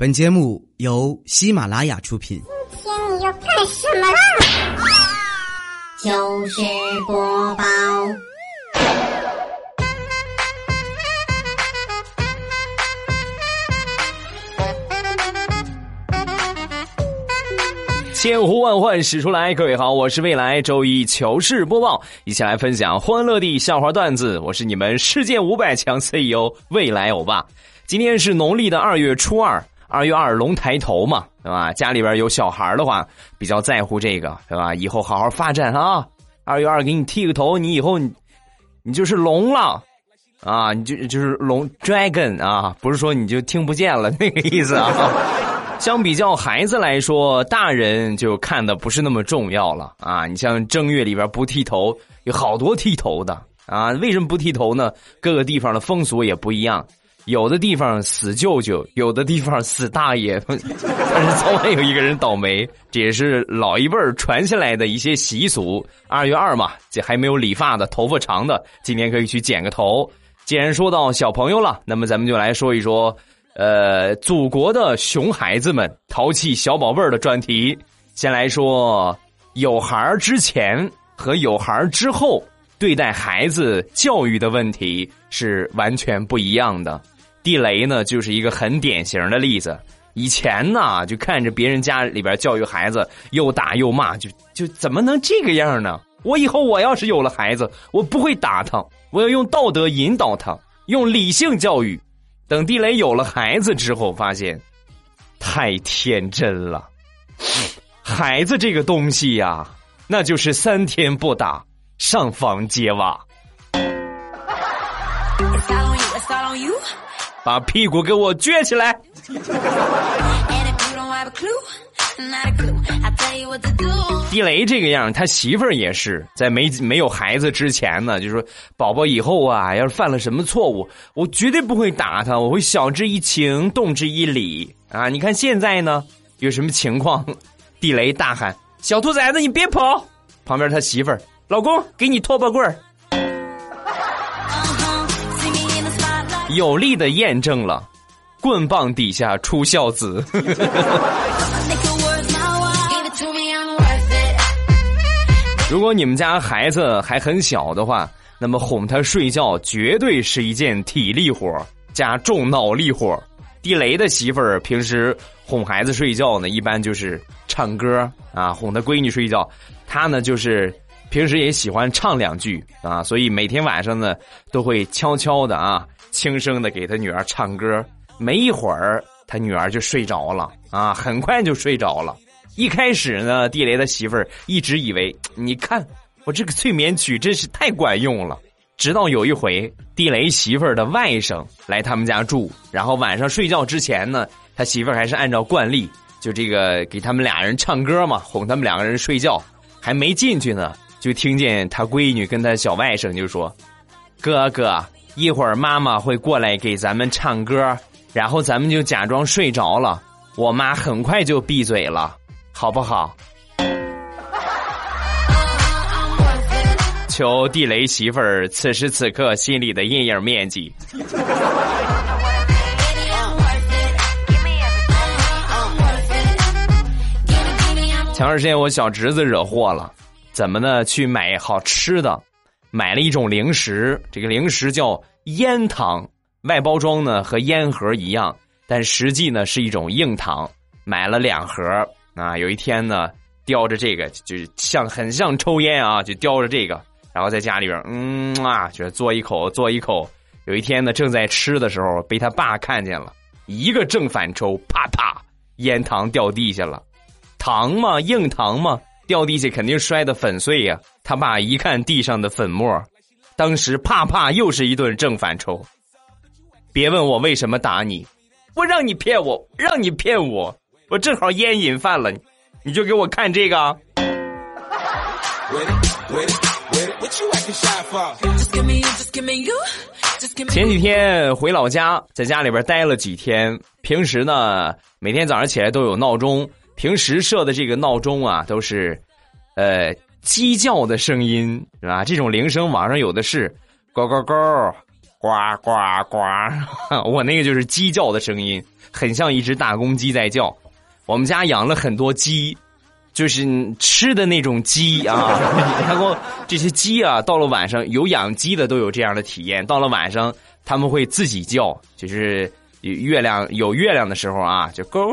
本节目由喜马拉雅出品。今天你要干什么啦？就是播报。千呼万唤始出来，各位好，我是未来周一糗事播报，一起来分享欢乐的笑话段子。我是你们世界五百强 CEO 未来欧巴。今天是农历的二月初二，二月二龙抬头嘛，对吧？家里边有小孩的话，比较在乎这个，对吧？以后好好发展啊！二月二给你剃个头，你以后你你就是龙了啊！你就就是龙 dragon 啊，不是说你就听不见了那个意思啊。相比较孩子来说，大人就看的不是那么重要了啊！你像正月里边不剃头，有好多剃头的啊！为什么不剃头呢？各个地方的风俗也不一样，有的地方死舅舅，有的地方死大爷，但是早晚有一个人倒霉，这也是老一辈儿传下来的一些习俗。二月二嘛，这还没有理发的、头发长的，今天可以去剪个头。既然说到小朋友了，那么咱们就来说一说。呃，祖国的熊孩子们，淘气小宝贝儿的专题。先来说，有孩儿之前和有孩儿之后对待孩子教育的问题是完全不一样的。地雷呢，就是一个很典型的例子。以前呢，就看着别人家里边教育孩子又打又骂，就就怎么能这个样呢？我以后我要是有了孩子，我不会打他，我要用道德引导他，用理性教育。等地雷有了孩子之后，发现太天真了。孩子这个东西呀，那就是三天不打，上房揭瓦，把屁股给我撅起来。地雷这个样，他媳妇儿也是在没没有孩子之前呢，就说宝宝以后啊，要是犯了什么错误，我绝对不会打他，我会晓之以情，动之以理啊。你看现在呢，有什么情况？地雷大喊：“小兔崽子，你别跑！”旁边他媳妇儿：“老公，给你拖把棍儿。”有力的验证了，棍棒底下出孝子。如果你们家孩子还很小的话，那么哄他睡觉绝对是一件体力活加重脑力活地雷的媳妇儿平时哄孩子睡觉呢，一般就是唱歌啊，哄他闺女睡觉。他呢，就是平时也喜欢唱两句啊，所以每天晚上呢，都会悄悄的啊，轻声的给他女儿唱歌。没一会儿，他女儿就睡着了啊，很快就睡着了。一开始呢，地雷的媳妇儿一直以为，你看我这个催眠曲真是太管用了。直到有一回，地雷媳妇儿的外甥来他们家住，然后晚上睡觉之前呢，他媳妇儿还是按照惯例，就这个给他们俩人唱歌嘛，哄他们两个人睡觉。还没进去呢，就听见他闺女跟他小外甥就说：“哥哥，一会儿妈妈会过来给咱们唱歌，然后咱们就假装睡着了。我妈很快就闭嘴了。”好不好？求地雷媳妇儿此时此刻心里的阴影面积。前段时间我小侄子惹祸了，怎么呢？去买好吃的，买了一种零食，这个零食叫烟糖，外包装呢和烟盒一样，但实际呢是一种硬糖，买了两盒。啊，有一天呢，叼着这个，就像很像抽烟啊，就叼着这个，然后在家里边，嗯啊，就嘬一口，嘬一口。有一天呢，正在吃的时候，被他爸看见了，一个正反抽，啪啪，烟糖掉地下了。糖嘛，硬糖嘛，掉地下肯定摔得粉碎呀。他爸一看地上的粉末，当时啪啪又是一顿正反抽。别问我为什么打你，我让你骗我，让你骗我。我正好烟瘾犯了，你就给我看这个。前几天回老家，在家里边待了几天。平时呢，每天早上起来都有闹钟。平时设的这个闹钟啊，都是，呃，鸡叫的声音是吧？这种铃声网上有的是，高高高，呱呱呱，我那个就是鸡叫的声音，很像一只大公鸡在叫。我们家养了很多鸡，就是吃的那种鸡啊。然后这些鸡啊，到了晚上有养鸡的都有这样的体验，到了晚上他们会自己叫，就是月亮有月亮的时候啊，就咕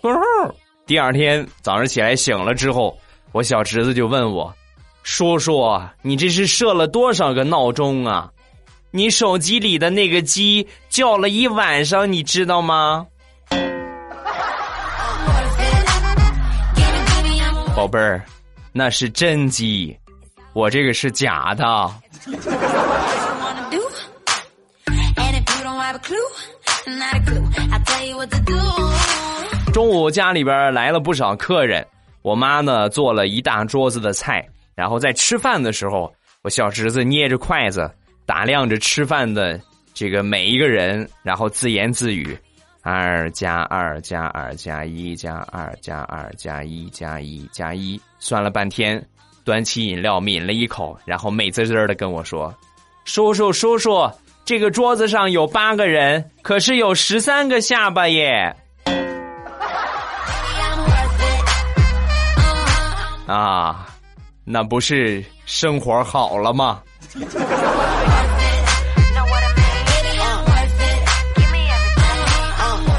咕。第二天早上起来醒了之后，我小侄子就问我：“叔叔，你这是设了多少个闹钟啊？”你手机里的那个鸡叫了一晚上，你知道吗？宝贝儿，那是真鸡，我这个是假的。中午家里边来了不少客人，我妈呢做了一大桌子的菜，然后在吃饭的时候，我小侄子捏着筷子。打量着吃饭的这个每一个人，然后自言自语：“二加二加二加一加二加二加一加一加一。”算了半天，端起饮料抿了一口，然后美滋滋的跟我说：“叔叔叔叔，这个桌子上有八个人，可是有十三个下巴耶！”啊，那不是生活好了吗？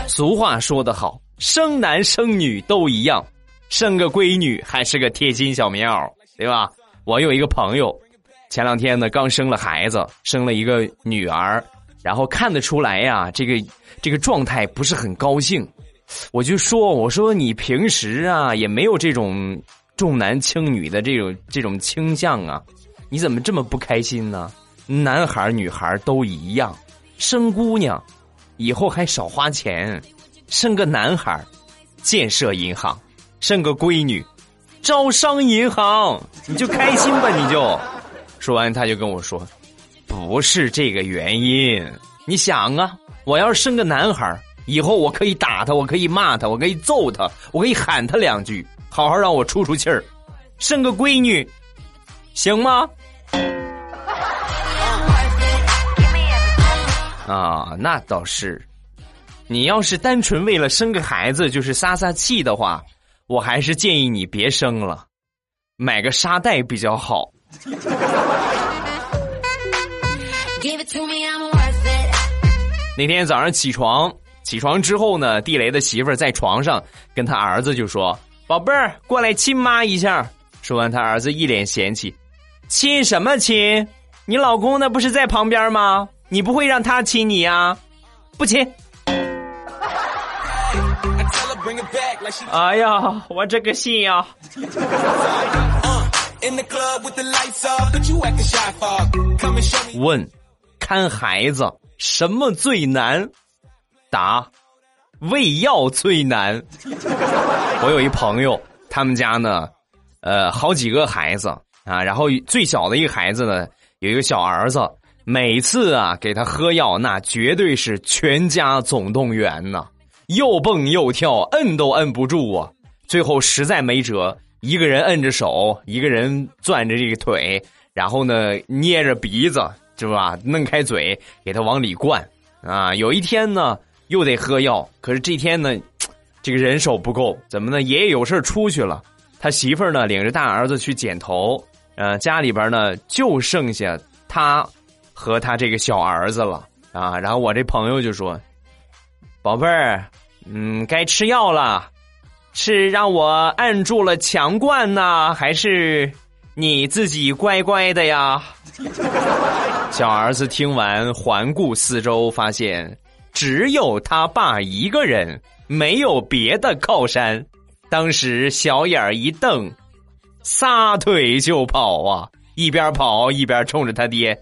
俗话说得好，生男生女都一样，生个闺女还是个贴心小棉袄，对吧？我有一个朋友，前两天呢刚生了孩子，生了一个女儿，然后看得出来呀，这个这个状态不是很高兴。我就说，我说你平时啊也没有这种重男轻女的这种这种倾向啊。你怎么这么不开心呢？男孩女孩都一样，生姑娘以后还少花钱，生个男孩建设银行，生个闺女招商银行，你就开心吧，你就。说完他就跟我说：“不是这个原因，你想啊，我要是生个男孩以后我可以打他，我可以骂他，我可以揍他，我可以喊他两句，好好让我出出气儿。生个闺女，行吗？”啊，那倒是。你要是单纯为了生个孩子，就是撒撒气的话，我还是建议你别生了，买个沙袋比较好。那天早上起床，起床之后呢，地雷的媳妇儿在床上跟他儿子就说：“宝贝儿，过来亲妈一下。”说完，他儿子一脸嫌弃：“亲什么亲？你老公那不是在旁边吗？”你不会让他亲你呀？不亲。哎呀，我这个心呀！问，看孩子什么最难？答，喂药最难。我有一朋友，他们家呢，呃，好几个孩子啊，然后最小的一个孩子呢，有一个小儿子。每次啊，给他喝药，那绝对是全家总动员呐，又蹦又跳，摁都摁不住啊！最后实在没辙，一个人摁着手，一个人攥着这个腿，然后呢捏着鼻子，是吧？弄开嘴给他往里灌啊！有一天呢，又得喝药，可是这天呢，这个人手不够，怎么呢？爷爷有事出去了，他媳妇儿呢领着大儿子去剪头，呃，家里边呢就剩下他。和他这个小儿子了啊，然后我这朋友就说：“宝贝儿，嗯，该吃药了，是让我按住了强灌呢，还是你自己乖乖的呀？” 小儿子听完，环顾四周，发现只有他爸一个人，没有别的靠山。当时小眼儿一瞪，撒腿就跑啊，一边跑一边冲着他爹。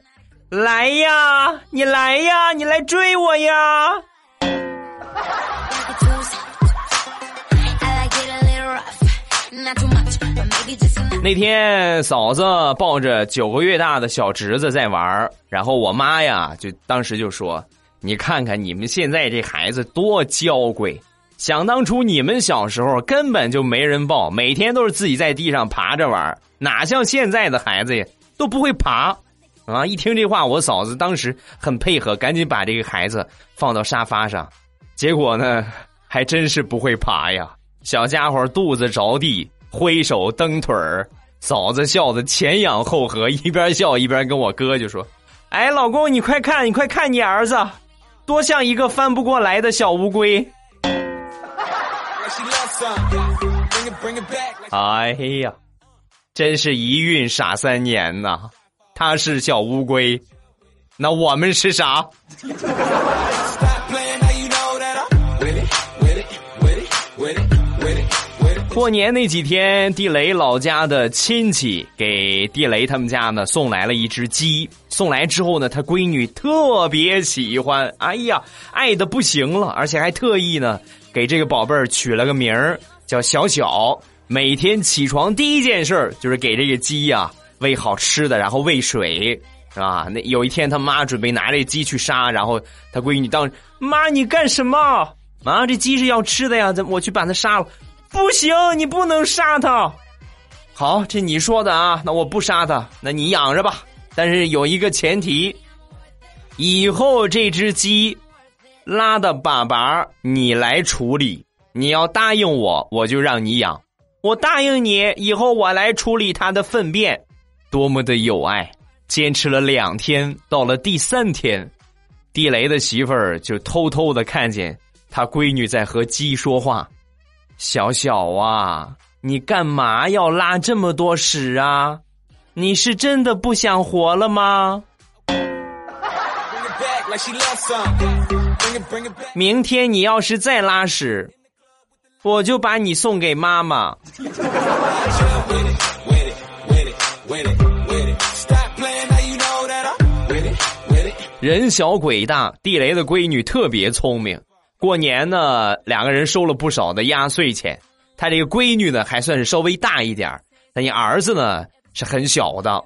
来呀，你来呀，你来追我呀！那天嫂子抱着九个月大的小侄子在玩然后我妈呀就当时就说：“你看看你们现在这孩子多娇贵，想当初你们小时候根本就没人抱，每天都是自己在地上爬着玩哪像现在的孩子呀，都不会爬。”啊！一听这话，我嫂子当时很配合，赶紧把这个孩子放到沙发上。结果呢，还真是不会爬呀！小家伙肚子着地，挥手蹬腿儿，嫂子笑得前仰后合，一边笑一边跟我哥就说：“哎，老公，你快看，你快看你儿子，多像一个翻不过来的小乌龟。”哎呀，真是一孕傻三年呐！他是小乌龟，那我们是啥？过年那几天，地雷老家的亲戚给地雷他们家呢送来了一只鸡。送来之后呢，他闺女特别喜欢，哎呀，爱的不行了，而且还特意呢给这个宝贝儿取了个名儿叫小小。每天起床第一件事就是给这个鸡呀喂好吃的，然后喂水，是吧？那有一天他妈准备拿这鸡去杀，然后他闺女当妈你干什么？妈，这鸡是要吃的呀，怎么我去把它杀了？不行，你不能杀它。好，这你说的啊，那我不杀它，那你养着吧。但是有一个前提，以后这只鸡拉的粑粑你来处理，你要答应我，我就让你养。我答应你，以后我来处理它的粪便。多么的有爱！坚持了两天，到了第三天，地雷的媳妇儿就偷偷的看见他闺女在和鸡说话。小小啊，你干嘛要拉这么多屎啊？你是真的不想活了吗？明天你要是再拉屎，我就把你送给妈妈。人小鬼大，地雷的闺女特别聪明。过年呢，两个人收了不少的压岁钱。他这个闺女呢，还算是稍微大一点那你儿子呢是很小的。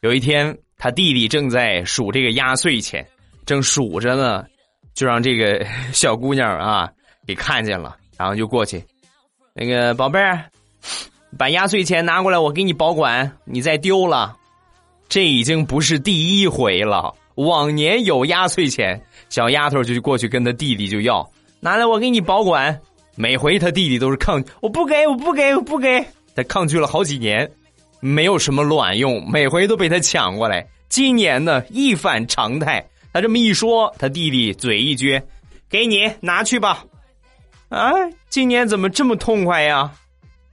有一天，他弟弟正在数这个压岁钱，正数着呢，就让这个小姑娘啊给看见了，然后就过去，那个宝贝儿，把压岁钱拿过来，我给你保管，你再丢了，这已经不是第一回了。往年有压岁钱。小丫头就过去跟他弟弟就要拿来，我给你保管。每回他弟弟都是抗，我不给，我不给，我不给。他抗拒了好几年，没有什么卵用，每回都被他抢过来。今年呢，一反常态。他这么一说，他弟弟嘴一撅，给你拿去吧。啊，今年怎么这么痛快呀？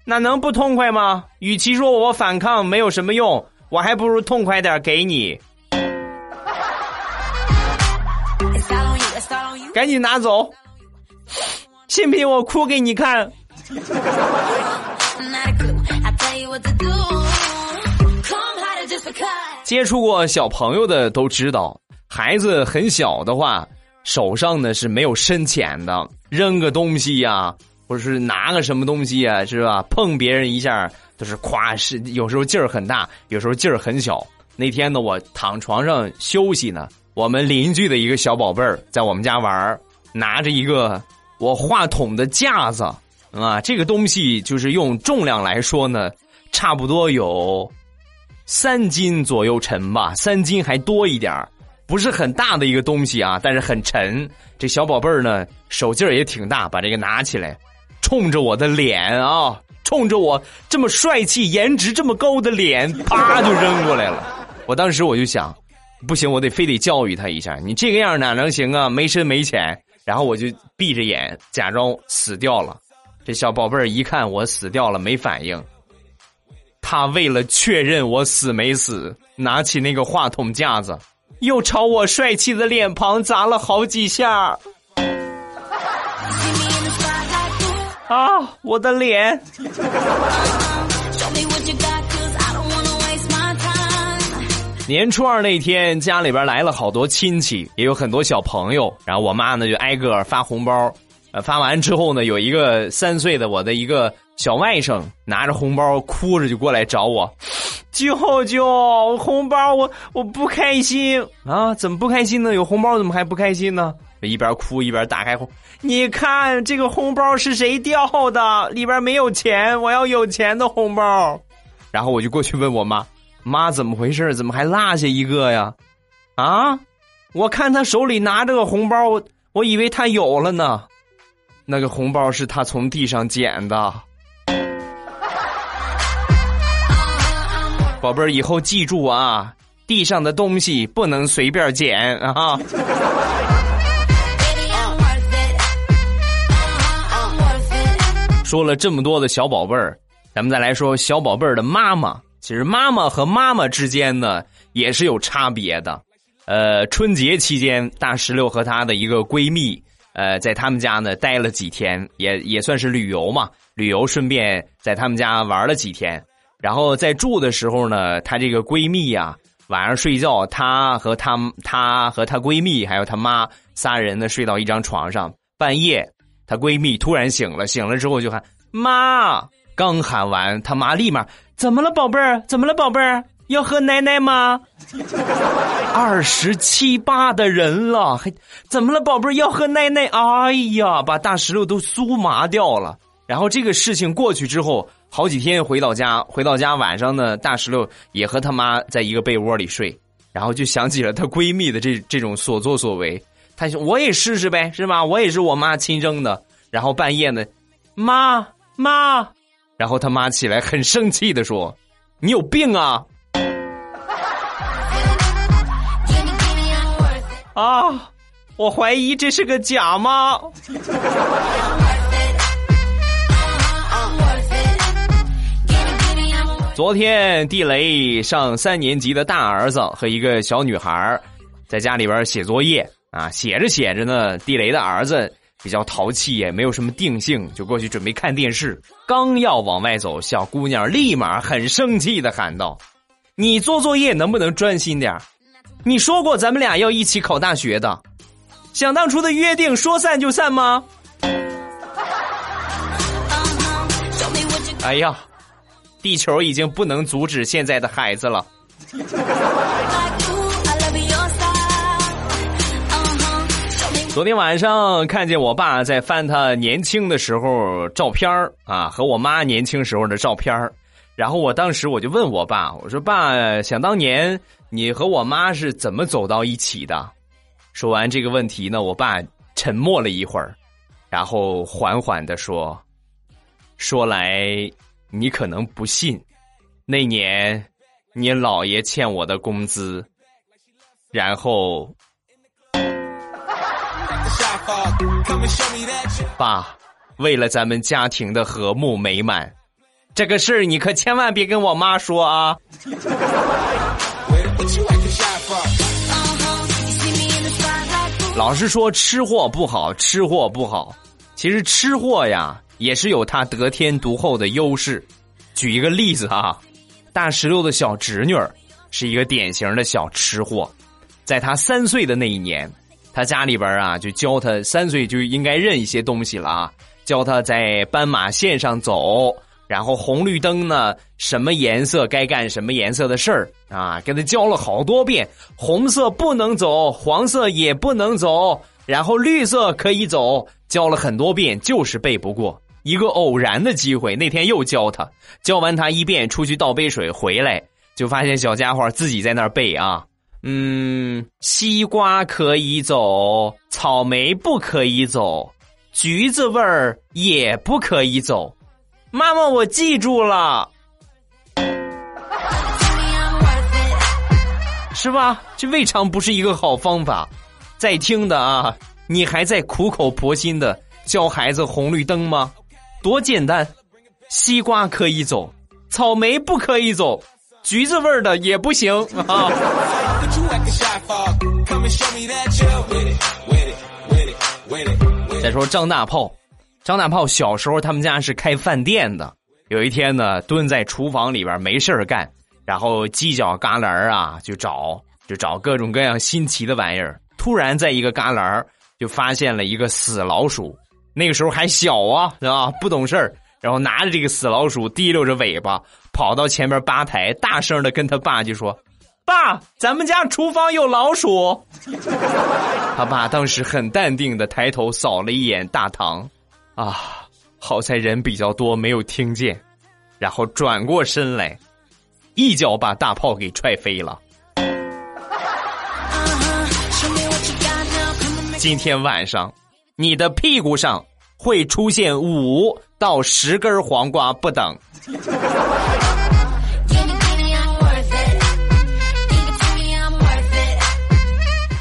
那能不痛快吗？与其说我反抗没有什么用，我还不如痛快点给你。赶紧拿走，信不信我哭给你看？接触过小朋友的都知道，孩子很小的话，手上呢是没有深浅的，扔个东西呀，或者是拿个什么东西呀，是吧？碰别人一下都是咵，是有时候劲儿很大，有时候劲儿很小。那天呢，我躺床上休息呢。我们邻居的一个小宝贝儿在我们家玩拿着一个我话筒的架子啊，这个东西就是用重量来说呢，差不多有三斤左右沉吧，三斤还多一点儿不是很大的一个东西啊，但是很沉。这小宝贝儿呢，手劲儿也挺大，把这个拿起来，冲着我的脸啊，冲着我这么帅气、颜值这么高的脸，啪就扔过来了。我当时我就想。不行，我得非得教育他一下。你这个样哪能行啊？没深没浅。然后我就闭着眼，假装死掉了。这小宝贝儿一看我死掉了，没反应。他为了确认我死没死，拿起那个话筒架子，又朝我帅气的脸庞砸了好几下。啊，我的脸！年初二那天，家里边来了好多亲戚，也有很多小朋友。然后我妈呢就挨个发红包，呃，发完之后呢，有一个三岁的我的一个小外甥拿着红包哭着就过来找我，舅舅，红包我我不开心啊！怎么不开心呢？有红包怎么还不开心呢？一边哭一边打开红，你看这个红包是谁掉的？里边没有钱，我要有钱的红包。然后我就过去问我妈。妈怎么回事？怎么还落下一个呀？啊！我看他手里拿着个红包，我我以为他有了呢。那个红包是他从地上捡的。宝贝儿，以后记住啊，地上的东西不能随便捡啊！说了这么多的小宝贝儿，咱们再来说小宝贝儿的妈妈。其实妈妈和妈妈之间呢，也是有差别的。呃，春节期间，大石榴和她的一个闺蜜，呃，在他们家呢待了几天，也也算是旅游嘛，旅游顺便在他们家玩了几天。然后在住的时候呢，她这个闺蜜呀，晚上睡觉，她和她她和她闺蜜还有她妈仨人呢睡到一张床上。半夜，她闺蜜突然醒了，醒了之后就喊妈。刚喊完，她妈立马怎么了，宝贝儿？怎么了，宝贝儿？要喝奶奶吗？二十七八的人了，还怎么了，宝贝儿？要喝奶奶？哎呀，把大石榴都酥麻掉了。然后这个事情过去之后。好几天回到家，回到家晚上呢，大石榴也和他妈在一个被窝里睡，然后就想起了她闺蜜的这这种所作所为，她说我也试试呗，是吧？我也是我妈亲生的。然后半夜呢，妈妈，然后他妈起来很生气的说：“你有病啊！” 啊，我怀疑这是个假妈。昨天，地雷上三年级的大儿子和一个小女孩在家里边写作业啊，写着写着呢，地雷的儿子比较淘气，也没有什么定性，就过去准备看电视。刚要往外走，小姑娘立马很生气的喊道：“你做作业能不能专心点你说过咱们俩要一起考大学的，想当初的约定说散就散吗？”哎呀！地球已经不能阻止现在的孩子了。昨天晚上看见我爸在翻他年轻的时候照片啊，和我妈年轻时候的照片然后我当时我就问我爸，我说：“爸，想当年你和我妈是怎么走到一起的？”说完这个问题呢，我爸沉默了一会儿，然后缓缓的说：“说来。”你可能不信，那年你姥爷欠我的工资，然后，爸，为了咱们家庭的和睦美满，这个事儿你可千万别跟我妈说啊。老是说吃货不好，吃货不好，其实吃货呀。也是有他得天独厚的优势。举一个例子啊，大石榴的小侄女儿是一个典型的小吃货。在他三岁的那一年，他家里边啊就教他三岁就应该认一些东西了啊，教他在斑马线上走，然后红绿灯呢什么颜色该干什么颜色的事儿啊，给他教了好多遍。红色不能走，黄色也不能走，然后绿色可以走，教了很多遍就是背不过。一个偶然的机会，那天又教他，教完他一遍，出去倒杯水回来，就发现小家伙自己在那儿背啊，嗯，西瓜可以走，草莓不可以走，橘子味儿也不可以走。妈妈，我记住了，是吧？这未尝不是一个好方法。在听的啊，你还在苦口婆心的教孩子红绿灯吗？多简单，西瓜可以走，草莓不可以走，橘子味儿的也不行啊。Like a shot for coming show me that you are ready ready ready ready 再说张大炮，张大炮小时候他们家是开饭店的，有一天呢，蹲在厨房里边没事干，然后犄角旮旯啊就找，就找各种各样新奇的玩意儿，突然在一个旮旯就发现了一个死老鼠。那个时候还小啊，是吧？不懂事儿，然后拿着这个死老鼠提溜着尾巴，跑到前面吧台，大声的跟他爸就说：“爸，咱们家厨房有老鼠。”他爸当时很淡定的抬头扫了一眼大堂，啊，好在人比较多，没有听见，然后转过身来，一脚把大炮给踹飞了。今天晚上，你的屁股上会出现五到十根黄瓜不等。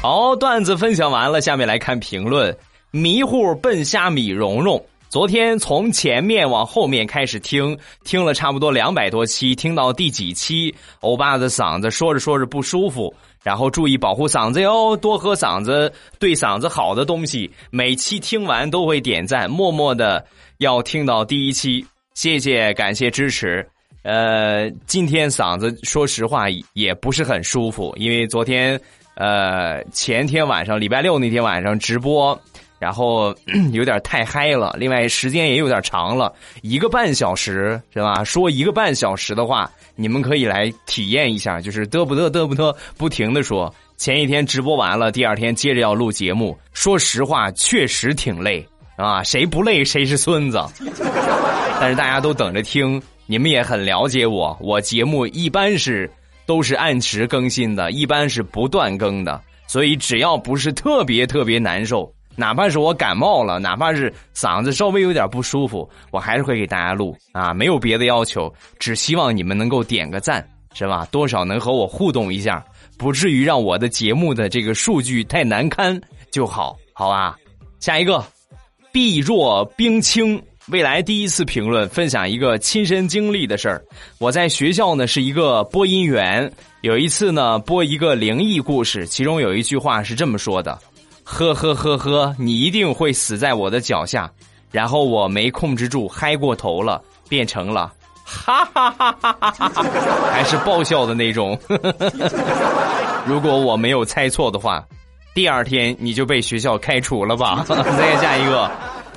好，段子分享完了，下面来看评论。迷糊笨虾米蓉蓉，昨天从前面往后面开始听，听了差不多两百多期，听到第几期，欧巴的嗓子说着说着不舒服，然后注意保护嗓子哟，多喝嗓子对嗓子好的东西。每期听完都会点赞，默默的要听到第一期，谢谢感谢支持。呃，今天嗓子说实话也不是很舒服，因为昨天。呃，前天晚上礼拜六那天晚上直播，然后 有点太嗨了。另外时间也有点长了，一个半小时是吧？说一个半小时的话，你们可以来体验一下，就是嘚不嘚嘚不嘚，不停的说。前一天直播完了，第二天接着要录节目。说实话，确实挺累啊！谁不累谁是孙子。但是大家都等着听，你们也很了解我，我节目一般是。都是按时更新的，一般是不断更的，所以只要不是特别特别难受，哪怕是我感冒了，哪怕是嗓子稍微有点不舒服，我还是会给大家录啊，没有别的要求，只希望你们能够点个赞，是吧？多少能和我互动一下，不至于让我的节目的这个数据太难堪就好，好吧？下一个，碧若冰清。未来第一次评论，分享一个亲身经历的事儿。我在学校呢是一个播音员，有一次呢播一个灵异故事，其中有一句话是这么说的：“呵呵呵呵，你一定会死在我的脚下。”然后我没控制住嗨过头了，变成了哈哈哈哈哈哈，还是爆笑的那种。如果我没有猜错的话，第二天你就被学校开除了吧？再下一个。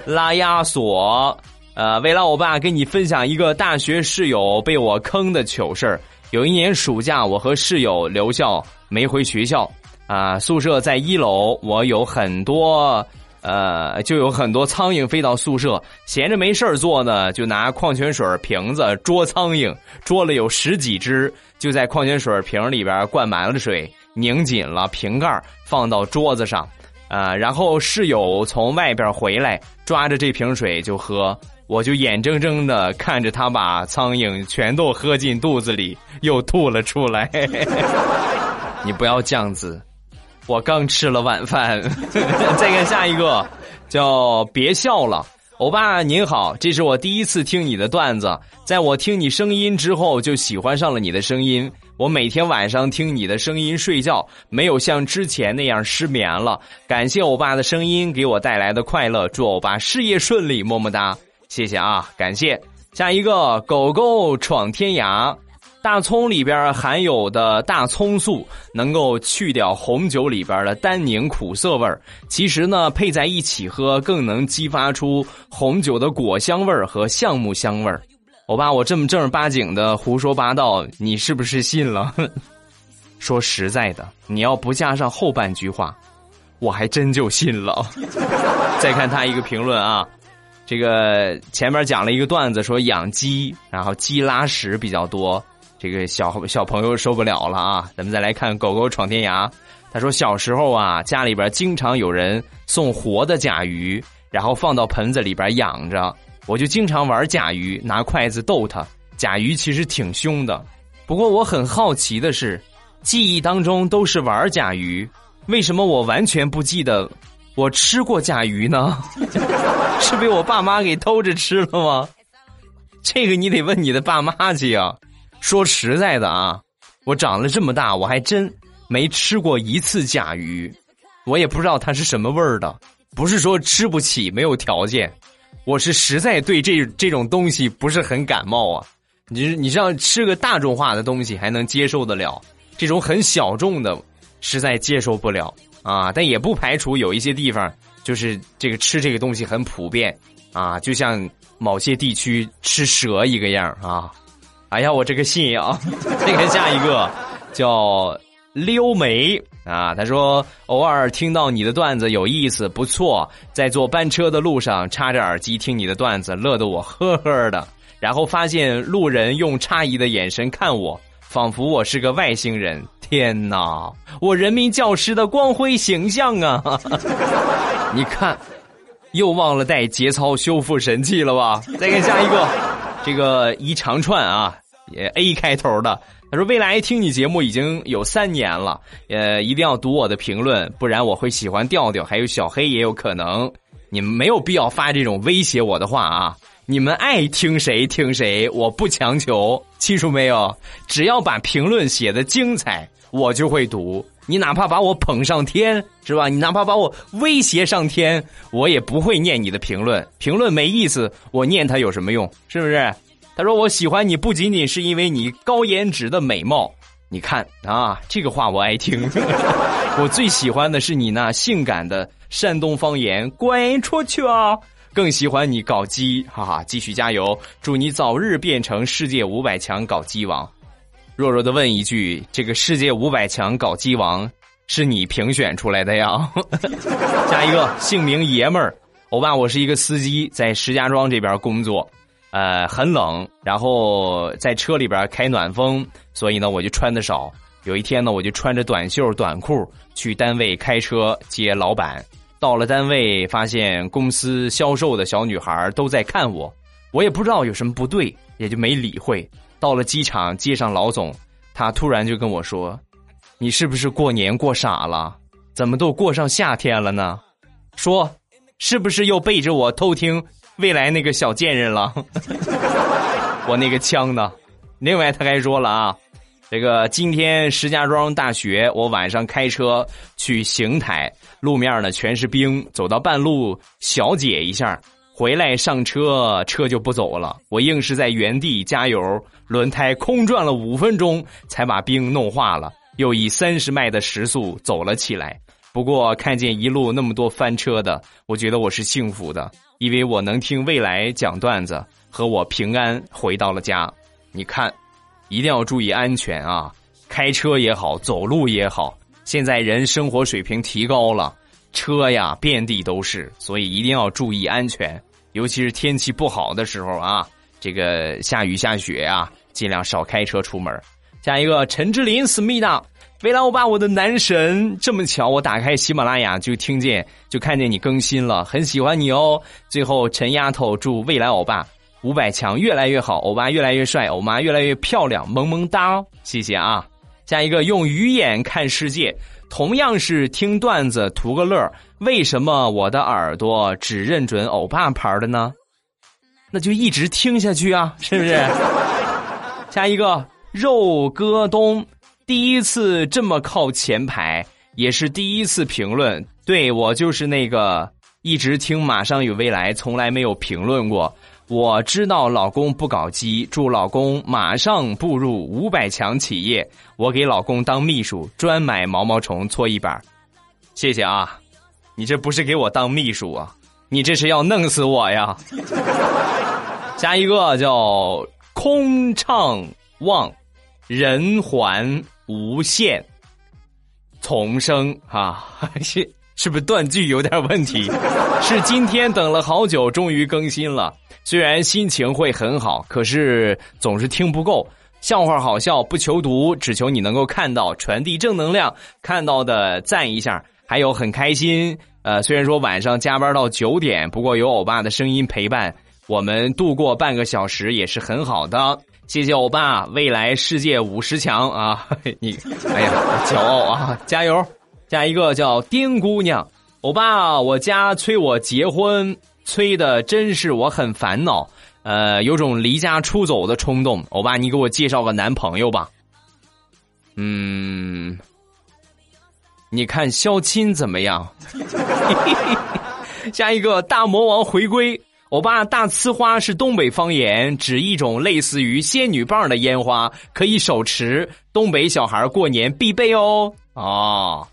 拉亚索，呃，未来我爸跟你分享一个大学室友被我坑的糗事儿。有一年暑假，我和室友留校没回学校，啊，宿舍在一楼，我有很多，呃，就有很多苍蝇飞到宿舍，闲着没事儿做呢，就拿矿泉水瓶子捉苍蝇，捉了有十几只，就在矿泉水瓶里边灌满了水，拧紧了瓶盖，放到桌子上。啊，然后室友从外边回来，抓着这瓶水就喝，我就眼睁睁的看着他把苍蝇全都喝进肚子里，又吐了出来。你不要这样子，我刚吃了晚饭。再看下一个，叫别笑了。欧巴您好，这是我第一次听你的段子，在我听你声音之后，就喜欢上了你的声音。我每天晚上听你的声音睡觉，没有像之前那样失眠了。感谢欧巴的声音给我带来的快乐，祝欧巴事业顺利，么么哒！谢谢啊，感谢。下一个，狗狗闯天涯。大葱里边含有的大葱素能够去掉红酒里边的单宁苦涩味儿，其实呢，配在一起喝更能激发出红酒的果香味儿和橡木香味儿。欧巴，我这么正儿八经的胡说八道，你是不是信了？说实在的，你要不加上后半句话，我还真就信了。再看他一个评论啊，这个前面讲了一个段子，说养鸡，然后鸡拉屎比较多。这个小小朋友受不了了啊！咱们再来看狗狗闯天涯。他说小时候啊，家里边经常有人送活的甲鱼，然后放到盆子里边养着。我就经常玩甲鱼，拿筷子逗它。甲鱼其实挺凶的。不过我很好奇的是，记忆当中都是玩甲鱼，为什么我完全不记得我吃过甲鱼呢？是被我爸妈给偷着吃了吗？这个你得问你的爸妈去啊。说实在的啊，我长了这么大，我还真没吃过一次甲鱼，我也不知道它是什么味儿的。不是说吃不起，没有条件，我是实在对这这种东西不是很感冒啊。你你像吃个大众化的东西还能接受得了，这种很小众的，实在接受不了啊。但也不排除有一些地方就是这个吃这个东西很普遍啊，就像某些地区吃蛇一个样啊。哎呀，我这个信仰！再看下一个，叫溜梅啊。他说，偶尔听到你的段子有意思，不错。在坐班车的路上，插着耳机听你的段子，乐得我呵呵的。然后发现路人用诧异的眼神看我。仿佛我是个外星人。天哪，我人民教师的光辉形象啊！你看，又忘了带节操修复神器了吧？再看下一个，这个一长串啊，也 A 开头的。他说：“未来听你节目已经有三年了，呃，一定要读我的评论，不然我会喜欢调调，还有小黑也有可能。你们没有必要发这种威胁我的话啊！你们爱听谁听谁，我不强求，记住没有？只要把评论写的精彩，我就会读。你哪怕把我捧上天，是吧？你哪怕把我威胁上天，我也不会念你的评论。评论没意思，我念它有什么用？是不是？”他说：“我喜欢你不仅仅是因为你高颜值的美貌，你看啊，这个话我爱听。我最喜欢的是你那性感的山东方言，滚出去啊！更喜欢你搞基，哈哈，继续加油，祝你早日变成世界五百强搞基王。”弱弱的问一句：“这个世界五百强搞基王是你评选出来的呀？” 下一个姓名爷们儿，欧巴，我是一个司机，在石家庄这边工作。呃，很冷，然后在车里边开暖风，所以呢，我就穿的少。有一天呢，我就穿着短袖短裤去单位开车接老板。到了单位，发现公司销售的小女孩都在看我，我也不知道有什么不对，也就没理会。到了机场接上老总，他突然就跟我说：“你是不是过年过傻了？怎么都过上夏天了呢？说，是不是又背着我偷听？”未来那个小贱人了，我那个枪呢？另外他还说了啊，这个今天石家庄大学，我晚上开车去邢台，路面呢全是冰，走到半路小解一下，回来上车车就不走了，我硬是在原地加油，轮胎空转了五分钟才把冰弄化了，又以三十迈的时速走了起来。不过看见一路那么多翻车的，我觉得我是幸福的。因为我能听未来讲段子，和我平安回到了家。你看，一定要注意安全啊！开车也好，走路也好，现在人生活水平提高了，车呀遍地都是，所以一定要注意安全。尤其是天气不好的时候啊，这个下雨下雪啊，尽量少开车出门。下一个，陈志林思密达。未来欧巴，我的男神，这么巧，我打开喜马拉雅就听见，就看见你更新了，很喜欢你哦。最后，陈丫头祝未来欧巴五百强越来越好，欧巴越来越帅，欧妈越来越漂亮，萌萌哒，谢谢啊。下一个，用鱼眼看世界，同样是听段子图个乐，为什么我的耳朵只认准欧巴牌的呢？那就一直听下去啊，是不是？下一个，肉哥东。第一次这么靠前排，也是第一次评论。对我就是那个一直听《马上与未来》，从来没有评论过。我知道老公不搞基，祝老公马上步入五百强企业。我给老公当秘书，专买毛毛虫搓衣板。谢谢啊，你这不是给我当秘书啊，你这是要弄死我呀！下一个叫空唱望人还。无限重生啊，是 是不是断句有点问题？是今天等了好久，终于更新了。虽然心情会很好，可是总是听不够。笑话好笑不求读，只求你能够看到，传递正能量。看到的赞一下，还有很开心。呃，虽然说晚上加班到九点，不过有欧巴的声音陪伴，我们度过半个小时也是很好的。谢谢欧巴，未来世界五十强啊！你，哎呀，骄傲啊！加油！下一个叫丁姑娘，欧巴，我家催我结婚，催的真是我很烦恼，呃，有种离家出走的冲动。欧巴，你给我介绍个男朋友吧。嗯，你看相亲怎么样？下一个大魔王回归。欧巴，大呲花是东北方言，指一种类似于仙女棒的烟花，可以手持。东北小孩过年必备哦。哦，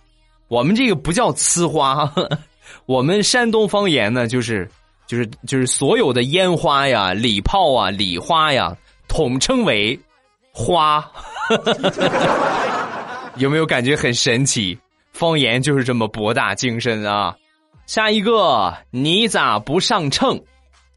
我们这个不叫呲花，我们山东方言呢，就是就是就是所有的烟花呀、礼炮啊、礼花呀，统称为花。有没有感觉很神奇？方言就是这么博大精深啊！下一个，你咋不上秤？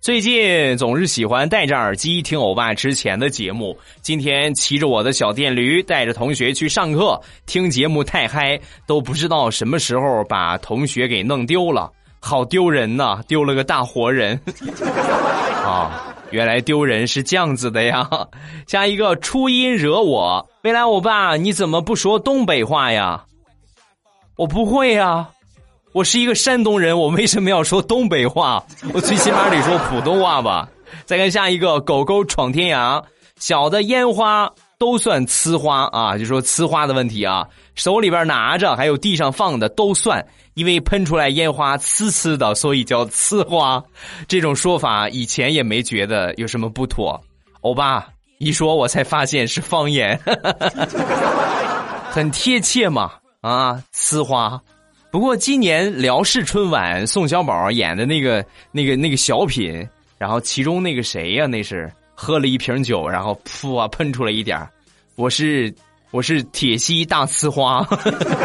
最近总是喜欢戴着耳机听欧巴之前的节目。今天骑着我的小电驴，带着同学去上课，听节目太嗨，都不知道什么时候把同学给弄丢了，好丢人呐！丢了个大活人 啊！原来丢人是这样子的呀。下一个初音惹我，未来欧巴你怎么不说东北话呀？我不会呀。我是一个山东人，我为什么要说东北话？我最起码得说普通话吧。再看下一个，狗狗闯天涯，小的烟花都算呲花啊，就说呲花的问题啊。手里边拿着，还有地上放的都算，因为喷出来烟花呲呲的，所以叫呲花。这种说法以前也没觉得有什么不妥。欧巴一说，我才发现是方言，很贴切嘛啊，呲花。不过今年辽视春晚宋小宝演的那个那个那个小品，然后其中那个谁呀？那是喝了一瓶酒，然后噗啊喷出来一点我是我是铁西大呲花，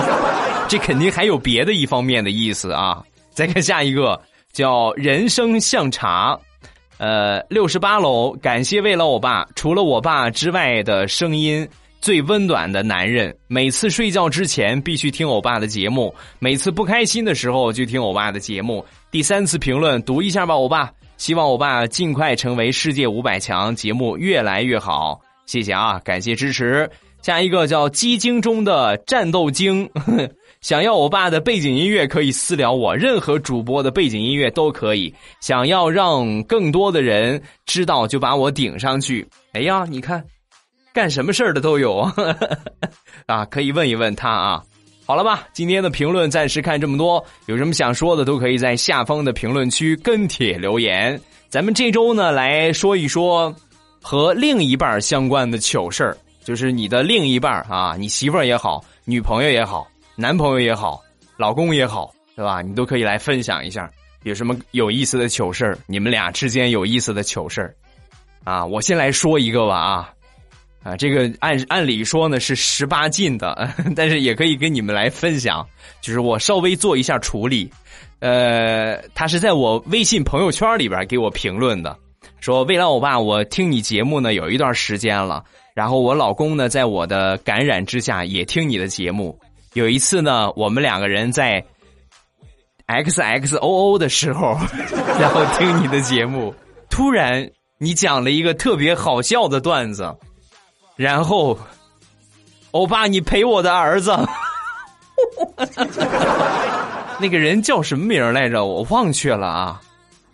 这肯定还有别的一方面的意思啊！再看下一个叫人生像茶，呃，六十八楼，感谢为了我爸，除了我爸之外的声音。最温暖的男人，每次睡觉之前必须听欧巴的节目，每次不开心的时候就听欧巴的节目。第三次评论读一下吧，欧巴，希望欧巴尽快成为世界五百强，节目越来越好，谢谢啊，感谢支持。下一个叫鸡精中的战斗精，想要欧巴的背景音乐可以私聊我，任何主播的背景音乐都可以。想要让更多的人知道，就把我顶上去。哎呀，你看。干什么事儿的都有 啊，可以问一问他啊。好了吧，今天的评论暂时看这么多，有什么想说的都可以在下方的评论区跟帖留言。咱们这周呢来说一说和另一半相关的糗事儿，就是你的另一半啊，你媳妇儿也好，女朋友也好，男朋友也好，老公也好，对吧？你都可以来分享一下有什么有意思的糗事儿，你们俩之间有意思的糗事儿啊。我先来说一个吧啊。啊，这个按按理说呢是十八禁的，但是也可以跟你们来分享，就是我稍微做一下处理。呃，他是在我微信朋友圈里边给我评论的，说未来欧巴，我听你节目呢有一段时间了，然后我老公呢在我的感染之下也听你的节目。有一次呢，我们两个人在 X X O O 的时候，然后听你的节目，突然你讲了一个特别好笑的段子。然后，欧巴，你陪我的儿子，那个人叫什么名来着？我忘却了啊！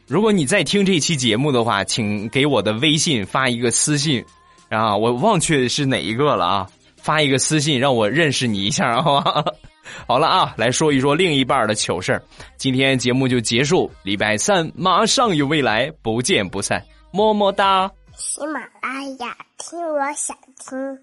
如果你在听这期节目的话，请给我的微信发一个私信啊！我忘却是哪一个了啊！发一个私信让我认识你一下，好吗？好了啊，来说一说另一半的糗事今天节目就结束，礼拜三马上有未来，不见不散，么么哒。喜马拉雅，听我想听。